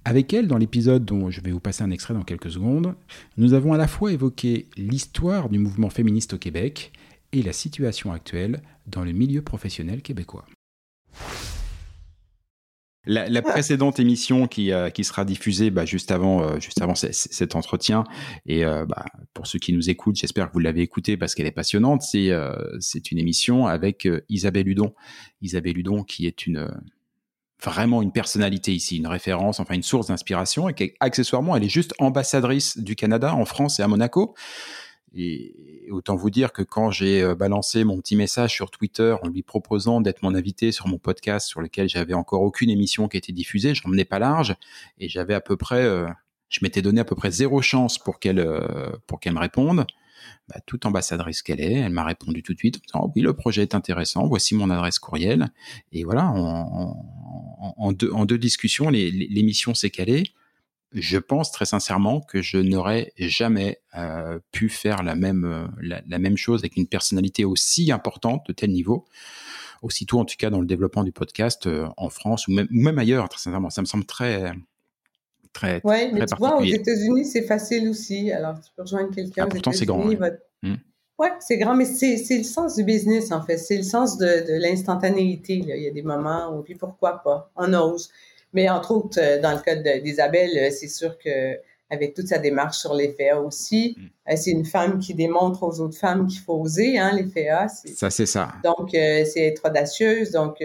Avec elle, dans l'épisode dont je vais vous passer un extrait dans quelques secondes, nous avons à la fois évoqué l'histoire du mouvement féministe au Québec et la situation actuelle dans le milieu professionnel québécois. La, précédente émission qui, euh, qui sera diffusée bah, juste avant, euh, juste avant cet entretien, et euh, bah, pour ceux qui nous écoutent, j'espère que vous l'avez écoutée parce qu'elle est passionnante, c'est c'est une émission avec Isabelle Hudon. Isabelle Hudon qui est une vraiment une personnalité ici, une référence, enfin une source d'inspiration, et qui, accessoirement, elle est juste ambassadrice du Canada en France et à Monaco. Et autant vous dire que quand j'ai euh, balancé mon petit message sur Twitter en lui proposant d'être mon invité sur mon podcast sur lequel j'avais encore aucune émission qui était diffusée, j'en menais pas large et j'avais à peu près, euh, je m'étais donné à peu près zéro chance pour qu'elle euh, pour qu'elle me réponde. Bah, toute ambassadrice qu'elle est, elle m'a répondu tout de suite en oui le projet est intéressant, voici mon adresse courriel et voilà en, deux, en deux discussions l'émission s'est calée je pense très sincèrement que je n'aurais jamais euh, pu faire la même, euh, la, même chose avec une personnalité aussi importante de tel niveau, aussitôt en tout cas dans le développement du podcast euh, en France ou même, même ailleurs, très sincèrement. Ça me semble très, très, ouais, mais tu vois, aux États-Unis, c'est facile aussi. Alors, tu peux rejoindre quelqu'un. Ah, pourtant, c'est grand. Mmh. Ouais. c'est grand, mais c'est le sens du business, en fait. C'est le sens de, de l'instantanéité. Il y a des moments où, puis pourquoi pas, on ose. Mais entre autres, euh, dans le cas d'Isabelle, euh, c'est sûr que avec toute sa démarche sur les FEA aussi. Mm. Euh, c'est une femme qui démontre aux autres femmes qu'il faut oser, hein, les FEA. Ça, c'est ça. Donc, c'est être audacieuse. Donc,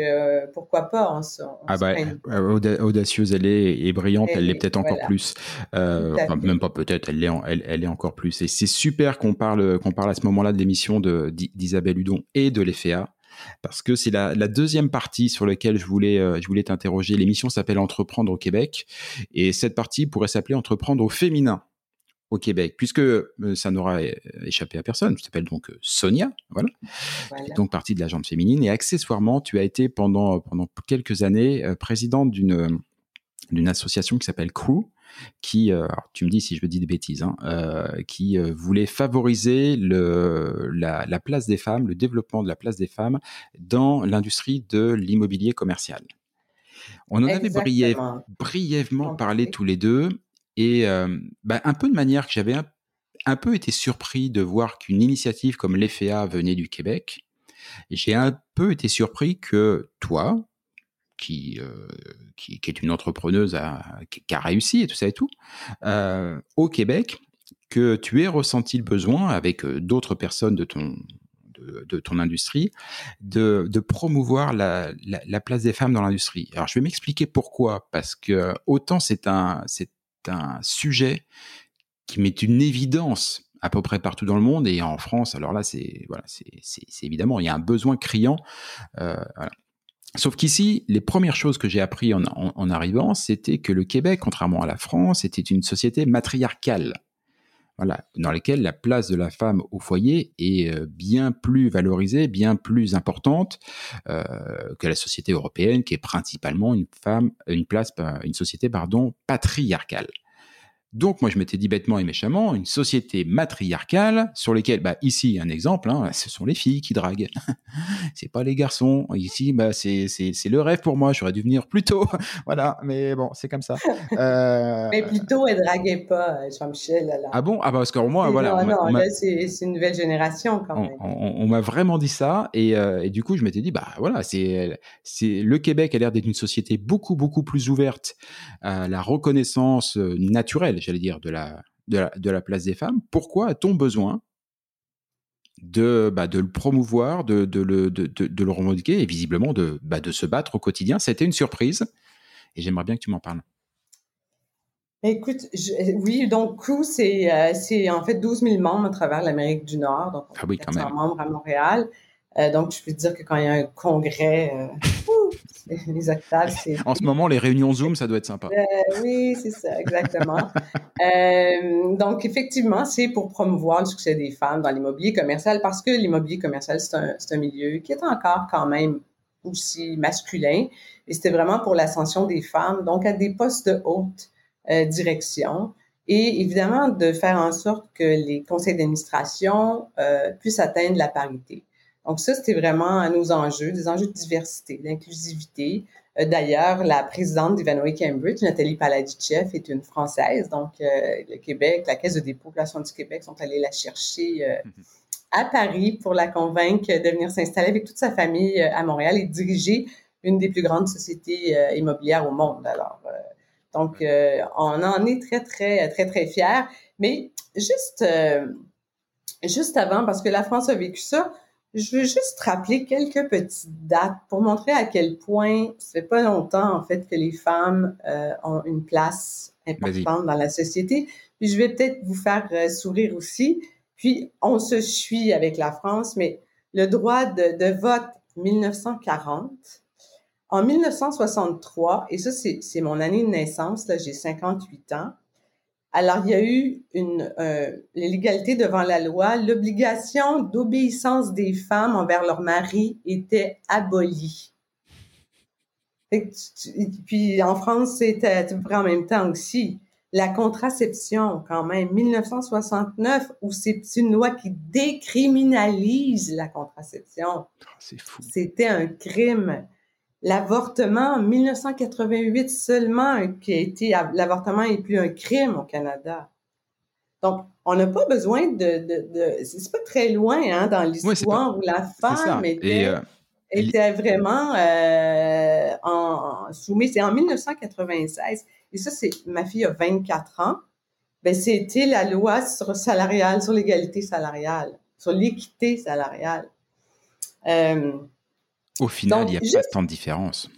pourquoi pas? ah bah, audacieuse, elle est, et brillante, elle l'est peut-être encore plus. enfin, même pas peut-être, elle l'est elle, elle est encore plus. Et c'est super qu'on parle, qu'on parle à ce moment-là de l'émission d'Isabelle Hudon et de l'EFEA parce que c'est la, deuxième partie sur laquelle je voulais, euh, je voulais t'interroger. L'émission s'appelle Entreprendre au Québec, et cette partie pourrait s'appeler Entreprendre au féminin au Québec, puisque euh, ça n'aura échappé à personne. Tu t'appelles donc Sonia, voilà. voilà. donc partie de la jambe féminine, et accessoirement, tu as été pendant, pendant quelques années présidente d'une d'une association qui s'appelle Crew, qui, euh, tu me dis si je dis des bêtises, hein, euh, qui euh, voulait favoriser le, la, place des femmes, le développement de la place des femmes dans l'industrie de l'immobilier commercial. On en avait brièvement parlé tous les deux, et bah, un peu de manière que j'avais un, peu été surpris de voir qu'une initiative comme l'EFEA venait du Québec. J'ai un peu été surpris que toi, qui, euh, qui, qui, est une entrepreneuse qui, a réussi et tout ça et tout, euh, au Québec, que tu aies ressenti le besoin avec euh, d'autres personnes de ton, de, ton industrie de, de promouvoir la, la, la, place des femmes dans l'industrie. Alors je vais m'expliquer pourquoi, parce que autant c'est un, un sujet qui met une évidence à peu près partout dans le monde et en France. Alors là, c'est voilà, évidemment il y a un besoin criant. Voilà. Sauf qu'ici, les premières choses que j'ai appris en, arrivant, c'était que le Québec, contrairement à la France, était une société matriarcale. Voilà, dans laquelle la place de la femme au foyer est euh, bien plus valorisée, bien plus importante euh, que la société européenne, qui est principalement une femme, une place, une société pardon patriarcale. Donc moi je m'étais dit bêtement et méchamment une société matriarcale sur lesquelles bah ici un exemple hein, ce sont les filles qui draguent. C'est pas les garçons. Ici bah c'est c'est le rêve pour moi. J'aurais dû venir plus tôt. Voilà. Mais bon c'est comme ça. Euh... mais plutôt elle draguait pas Jean-Michel là. ah bon? Ah bah parce que moi voilà non, non là c'est une nouvelle génération quand même. on, m'a vraiment dit ça. Et, euh, et, du coup je m'étais dit bah voilà c'est c'est le Québec a l'air d'être une société beaucoup beaucoup plus ouverte à la reconnaissance euh, naturelle j'allais dire, de la, de la, place des femmes, pourquoi a-t-on besoin de, bah, de le promouvoir, de, de, le, de, de, le revendiquer et visiblement de, bah, de se battre au quotidien? C'était une surprise et j'aimerais bien que tu m'en parles. Écoute, oui, donc Crew, c'est euh, en fait 12 000 membres à travers l'Amérique du Nord. Donc, ah oui, quand même. membres à Montréal. Euh, donc, je peux te dire que quand il y a un congrès, euh, les octaves, c'est... En ce moment, les réunions Zoom, ça doit être sympa. Euh, oui, c'est ça, exactement. euh, donc, effectivement, c'est pour promouvoir le succès des femmes dans l'immobilier commercial parce que l'immobilier commercial, c'est un, un milieu qui est encore quand même aussi masculin. Et c'était vraiment pour l'ascension des femmes, donc à des postes de haute euh, direction. Et évidemment, de faire en sorte que les conseils d'administration puissent atteindre la parité. Donc ça, c'était vraiment nos enjeux, des enjeux de diversité, d'inclusivité. Euh, d'ailleurs, la présidente d'Ivanhoe Cambridge, Nathalie Paladichev, est une Française. Donc, euh, le Québec, la Caisse de dépôt de du Québec sont allés la chercher euh, à Paris pour la convaincre de venir s'installer avec toute sa famille à Montréal et diriger une des plus grandes sociétés immobilières au monde. Alors, donc, on en est très, très, très, très fiers. Mais juste, juste avant, parce que la France a vécu ça, je veux juste rappeler quelques petites dates pour montrer à quel point ça fait pas longtemps en fait que les femmes euh, ont une place importante dans la société. Puis je vais peut-être vous faire euh, sourire aussi. Puis on se suit avec la France, mais le droit de, de vote 1940. En 1963, et ça c'est mon année de naissance, là j'ai 58 ans, alors, il y a eu une euh, l'égalité devant la loi. L'obligation d'obéissance des femmes envers leur mari était abolie. puis en France, c'était en même temps aussi. La contraception, quand même, 1969, où c'est une loi qui décriminalise la contraception. Ah, c'est fou. C'était un crime l'avortement en 1988 seulement qui a été l'avortement est plus un crime au Canada. Donc on n'a pas besoin de, de, de c'est pas très loin hein, dans l'histoire où la femme était, euh, était vraiment euh, en, soumise. C'est en 1996 et ça c'est ma fille a 24 ans. Ben c'était la loi sur salariale, sur l'égalité salariale, sur l'équité salariale. Euh, au final, il n'y a pas tant de différence.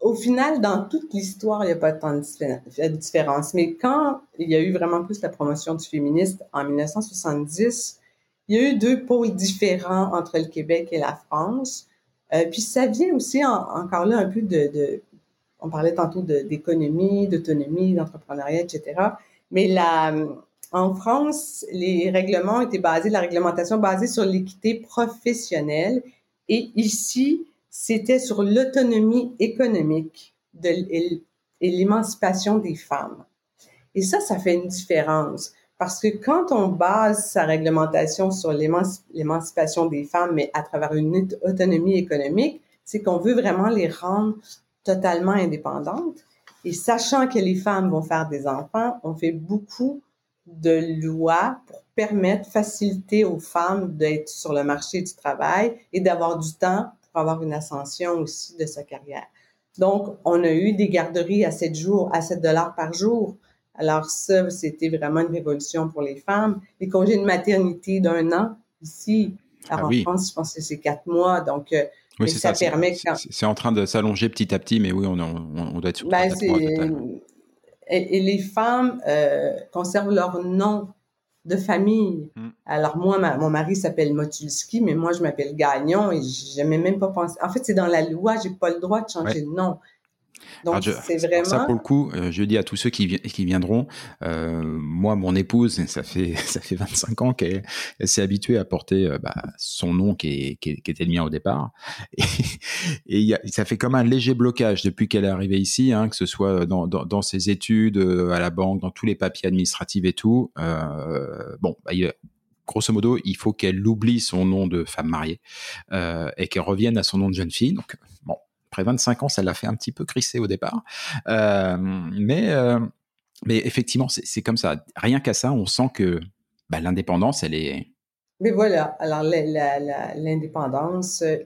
Au final, dans toute l'histoire, il n'y a pas tant de différence. Mais quand il y a eu vraiment plus la promotion du féminisme en 1970, il y a eu deux pôles différents entre le Québec et la France. Euh, puis ça vient aussi encore là un peu de, de on parlait tantôt d'économie, d'autonomie, d'entrepreneuriat, etc. Mais la, en France, les règlements étaient basés, la réglementation basée sur l'équité professionnelle. Et ici, c'était sur l'autonomie économique de, et l'émancipation des femmes. Et ça, ça fait une différence. Parce que quand on base sa réglementation sur l'émancipation des femmes, mais à travers une autonomie économique, c'est qu'on veut vraiment les rendre totalement indépendantes. Et sachant que les femmes vont faire des enfants, on fait beaucoup de lois pour permettre, faciliter aux femmes d'être sur le marché du travail et d'avoir du temps pour avoir une ascension aussi de sa carrière. Donc, on a eu des garderies à 7 jours, à 7 dollars par jour. Alors ça, c'était vraiment une révolution pour les femmes. Les congés de maternité d'un an, ici, ah en France, je pense que c'est quatre mois. Donc, euh, oui, ça, permet... C'est en train de s'allonger petit à petit, mais oui, on, on, doit être sur ben, et, et, les femmes euh, conservent leur nom de famille. Mm. Alors moi, mon mari s'appelle Motulski, mais moi je m'appelle Gagnon et j'aimais même pas penser. En fait, c'est dans la loi, j'ai pas le droit de changer de nom. Donc, c'est vraiment. Ça, pour le coup, euh, je dis à tous ceux qui, qui viendront, euh, moi, mon épouse, ça fait, ça fait 25 ans qu'elle s'est habituée à porter euh, bah, son nom qui, qui, était le mien au départ. Et, ça fait comme un léger blocage depuis qu'elle est arrivée ici, hein, que ce soit dans, dans, dans, ses études, à la banque, dans tous les papiers administratifs et tout. bon, bah, grosso modo, il faut qu'elle oublie son nom de femme mariée euh, et qu'elle revienne à son nom de jeune fille. Donc, bon, après 25 ans, ça l'a fait un petit peu crisser au départ. Euh, mais, euh, mais effectivement, c'est comme ça. Rien qu'à ça, on sent que bah, l'indépendance, elle est. Mais voilà. Alors, l'indépendance, euh,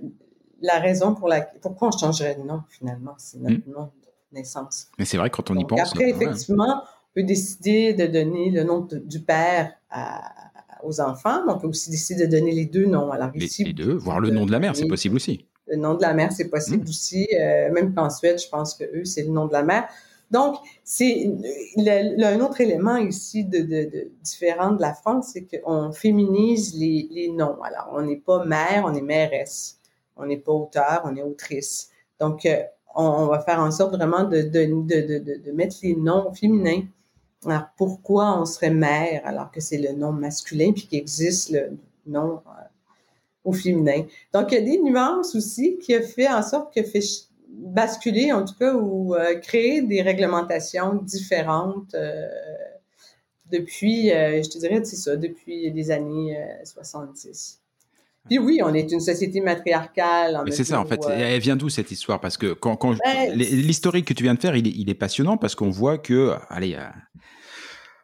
la raison pour la pourquoi on changerait de nom finalement, c'est notre hmm. nom de naissance. Mais c'est vrai quand on y pense. Après, effectivement, on peut décider de donner le nom du père aux enfants, mais on peut aussi décider de donner les deux noms. Alors les, les deux, voire le nom de la mère, c'est possible aussi. Le nom de la mère, c'est possible mmh. aussi. Euh, même qu'en Suède, je pense que eux, c'est le nom de la mère. Donc, c'est un autre élément ici de, de, de, différent de la France, c'est qu'on féminise les, les, noms. Alors, on n'est pas mère, on est mairesse. On n'est pas auteur, on est autrice. Donc, euh, on, va faire en sorte vraiment de, de, mettre les noms féminins. Alors, pourquoi on serait mère alors que c'est le nom masculin puis qu'il existe le nom euh, au féminin. Donc, il y a des nuances aussi qui a fait en sorte que fait basculer, en tout cas, ou euh, créer des réglementations différentes euh, depuis, euh, je te dirais, c'est ça, depuis les années 70. Puis oui, on est une société matriarcale. C'est ça, en fait. Elle vient d'où cette histoire? Parce que quand, quand ben, l'historique que tu viens de faire, il est, il est passionnant parce qu'on voit que, allez,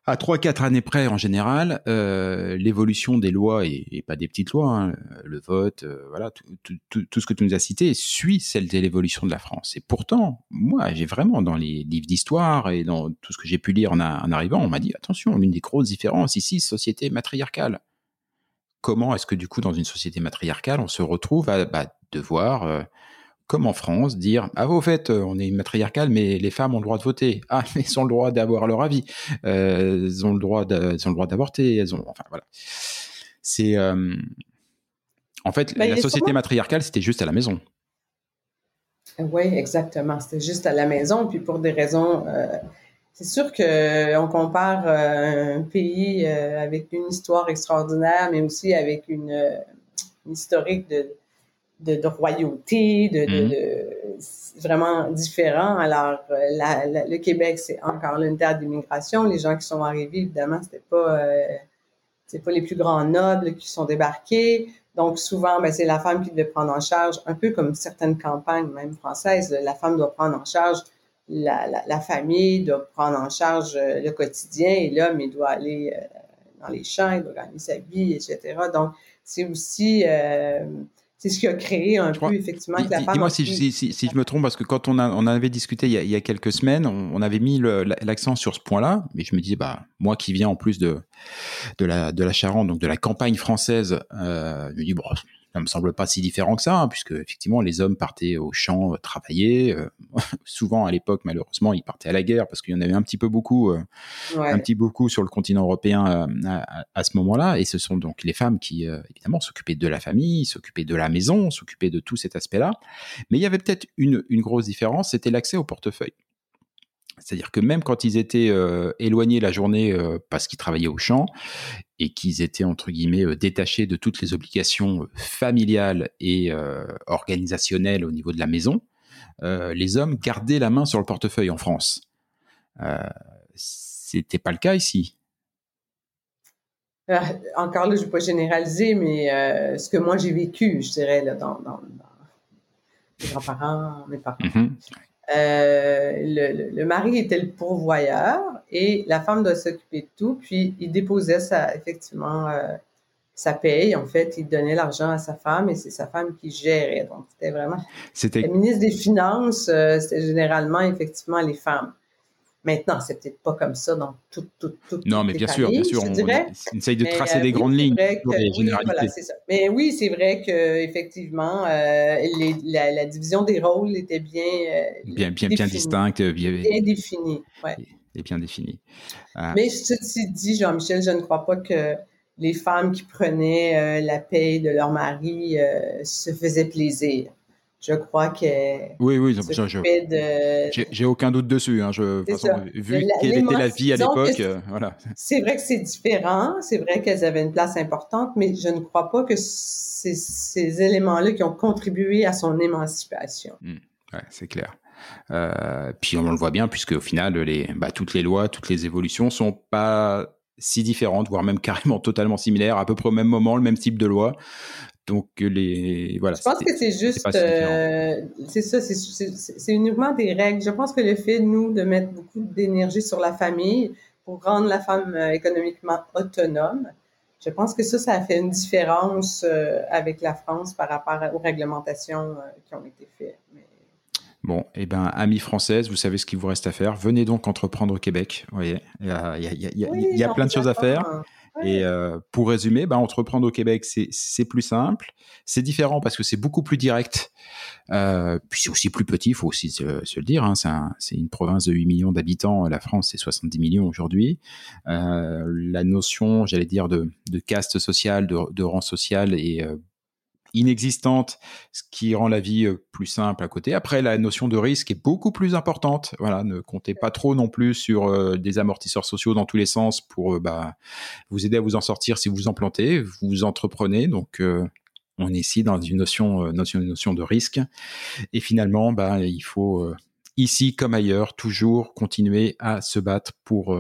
à trois quatre années près en général, euh, l'évolution des lois et, pas des petites lois, hein, le vote, euh, voilà, tout, ce que tu nous as cité suit celle de l'évolution de la France. Et pourtant, moi, j'ai vraiment dans les livres d'histoire et dans tout ce que j'ai pu lire en, en arrivant, on m'a dit attention, l'une des grosses différences ici, société matriarcale. Comment est-ce que du coup, dans une société matriarcale, on se retrouve à bah, devoir euh, comme en France, dire ah au fait euh, on est matriarcal mais les femmes ont le droit de voter. Ah mais elles ont le droit d'avoir leur avis. Euh, elles ont le droit elles ont le droit d'avorter. Elles ont enfin voilà. C'est euh, en fait bah, la société matriarcale c'était juste à la maison. Oui exactement. C'était juste à la maison puis pour des raisons c'est sûr que on compare un pays avec une histoire extraordinaire mais aussi avec une historique de de, royauté, de, de, mhm. vraiment différent. Alors, euh, le Québec, c'est encore une terre d'immigration. Les gens qui sont arrivés, évidemment, c'était pas, euh, c'est pas les plus grands nobles qui sont débarqués. Donc, souvent, ben, c'est la femme qui devait prendre en charge, un peu comme certaines campagnes, même françaises, la femme doit prendre en charge la, la, famille, doit prendre en charge euh, le quotidien, et l'homme, il doit aller dans les champs, il doit gagner sa vie, etc. Donc, c'est aussi c'est ce qui a créé un peu effectivement que la femme. Dis-moi si, si, si, si, je me trompe parce que quand on, a, on avait discuté il y a, il y a quelques semaines, on, avait mis l'accent sur ce point-là, mais je me dis bah moi qui viens en plus de de la de la Charente, donc de la campagne française, euh, je me dis bon ça me semble pas si différent que ça, hein, puisque effectivement les hommes partaient au champ travailler. souvent à l'époque, malheureusement, ils partaient à la guerre parce qu'il y en avait un petit peu beaucoup, un petit beaucoup sur le continent européen à, à, ce moment-là. Et ce sont donc les femmes qui, évidemment, s'occupaient de la famille, s'occupaient de la maison, s'occupaient de tout cet aspect-là. Mais il y avait peut-être une, une grosse différence, c'était l'accès au portefeuille. C'est-à-dire que même quand ils étaient euh, éloignés la journée euh, parce qu'ils travaillaient au champ et qu'ils étaient entre guillemets euh, détachés de toutes les obligations familiales et organisationnelles au niveau de la maison, les hommes gardaient la main sur le portefeuille en France. C'était pas le cas ici. encore là, je ne vais pas généraliser, mais ce que moi j'ai vécu, je dirais, là, dans, mes grands-parents, mes parents. Mm-hmm. Euh, le, mari était le pourvoyeur et la femme doit s'occuper de tout. Puis il déposait sa, effectivement euh, sa paye. En fait, il donnait l'argent à sa femme et c'est sa femme qui gérait. Donc c'était vraiment. C'était. Le ministre des Finances, euh, c'était généralement effectivement les femmes. Maintenant, c'est peut-être pas comme ça dans tout, tout, tout. Non, mais bien sûr, bien sûr, on, essaye de tracer des grandes lignes. Mais oui, c'est vrai que effectivement, euh, la, division des rôles était bien, euh, bien, bien, bien distincte, bien, bien définie. Ouais. Et, bien définie. Euh, mais ceci dit, Jean-Michel, je ne crois pas que les femmes qui prenaient la paye de leur mari se faisaient plaisir je crois que. Oui, oui, je, j'ai aucun doute dessus. Hein, je, vu quelle était la vie à l'époque, euh, voilà. C'est vrai que c'est différent, c'est vrai qu'elles avaient une place importante, mais je ne crois pas que c'est ces éléments-là qui ont contribué à son émancipation. Mmh, c'est clair. Euh, puis on le voit bien, puisque au final, les, bah, toutes les lois, toutes les évolutions sont pas si différentes, voire même carrément totalement similaires, à peu près au même moment, le même type de loi. Donc les voilà. Je pense que c'est juste, euh, c'est ça, c'est uniquement des règles. Je pense que le fait nous de mettre beaucoup d'énergie sur la famille pour rendre la femme euh, économiquement autonome, je pense que ça, ça a fait une différence euh, avec la France par rapport aux réglementations qui ont été faites. Bon, eh ben, amis françaises, vous savez ce qu'il vous reste à faire. Venez donc entreprendre au Québec. Vous voyez, il y a, y a, y a, y a plein de choses à faire. Et euh, pour résumer, bah, entreprendre au Québec, c'est plus simple. C'est différent parce que c'est beaucoup plus direct. Euh, puis c'est aussi plus petit, il faut aussi se, le dire. Hein, c'est une province de 8 millions d'habitants. La France, c'est 70 millions aujourd'hui. Euh, la notion, j'allais dire, de, de caste sociale, de, de rang social est inexistante, ce qui rend la vie euh, plus simple à côté. Après, la notion de risque est beaucoup plus importante. Voilà, ne comptez pas trop non plus sur euh, des amortisseurs sociaux dans tous les sens pour euh, bah, vous aider à vous en sortir si vous vous en plantez. Vous entreprenez, donc on est ici dans une notion, notion, notion de risque. Et finalement, bah, il faut ici comme ailleurs, toujours continuer à se battre pour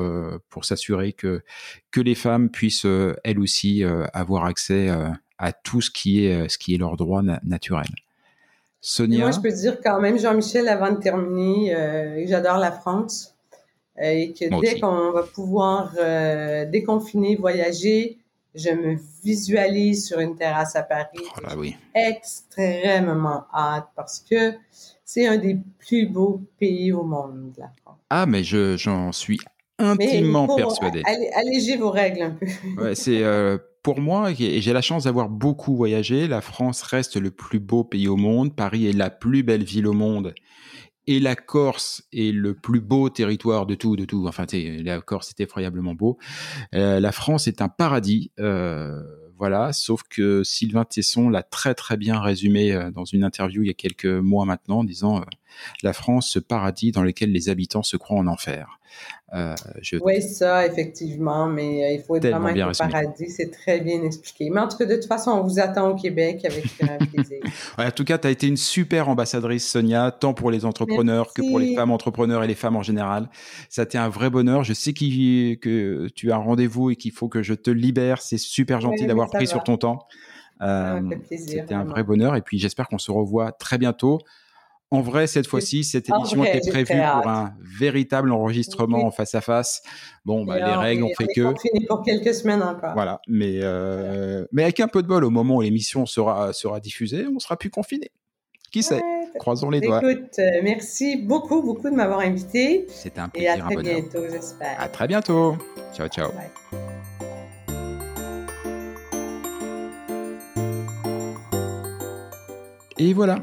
pour s'assurer que que les femmes puissent elles aussi avoir accès à tout ce qui est, euh, ce qui est leur droit naturel. Sonia? Moi, je peux dire quand même, Jean-Michel, avant de terminer, euh, j'adore la France euh, et que dès qu'on va pouvoir déconfiner, voyager, je me visualise sur une terrasse à Paris. Oh oui. Extrêmement hâte parce que c'est un des plus beaux pays au monde, la France. Ah, mais j'en suis intimement persuadé. Allégez vos règles un peu. ouais, c'est pour moi, et j'ai la chance d'avoir beaucoup voyagé, la France reste le plus beau pays au monde, Paris est la plus belle ville au monde, et la Corse est le plus beau territoire de tout, de tout. Enfin, la Corse est effroyablement beau. Euh, la France est un paradis, euh, voilà. Sauf que Sylvain Tesson l'a très très bien résumé euh, dans une interview il y a quelques mois maintenant, en disant la France, ce paradis dans lequel les habitants se croient en enfer. Euh, oui, ça, effectivement, mais euh, il faut être vraiment être au paradis, c'est très bien expliqué. Mais en tout cas, de toute façon, on vous attend au Québec avec un plaisir. en tout cas, tu as été une super ambassadrice, Sonia, tant pour les entrepreneurs que pour les femmes entrepreneurs et les femmes en général. Ça a été un vrai bonheur. Je sais que tu as un rendez-vous et qu'il faut que je te libère. C'est super gentil d'avoir pris sur ton temps. Euh, C'était un vrai bonheur et puis j'espère qu'on se revoit très bientôt. En vrai, cette fois-ci, cette émission était prévue pour un véritable enregistrement en face à face. Bon, bah, les règles ont fait que. fini pour quelques semaines encore. Voilà, mais euh, mais avec un peu de bol, au moment où l'émission sera sera diffusée, on sera plus confiné. Qui sait? Croisons les doigts. Écoute, euh, merci beaucoup, beaucoup de m'avoir invité. C'était un plaisir. Et à très bientôt, j'espère. À très bientôt. Ciao, ciao. Et voilà,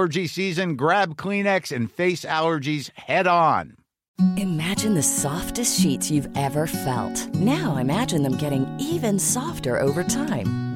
allergy season, grab Kleenex and face allergies head on. Imagine the softest sheets you've ever felt. Now imagine them getting even softer over time.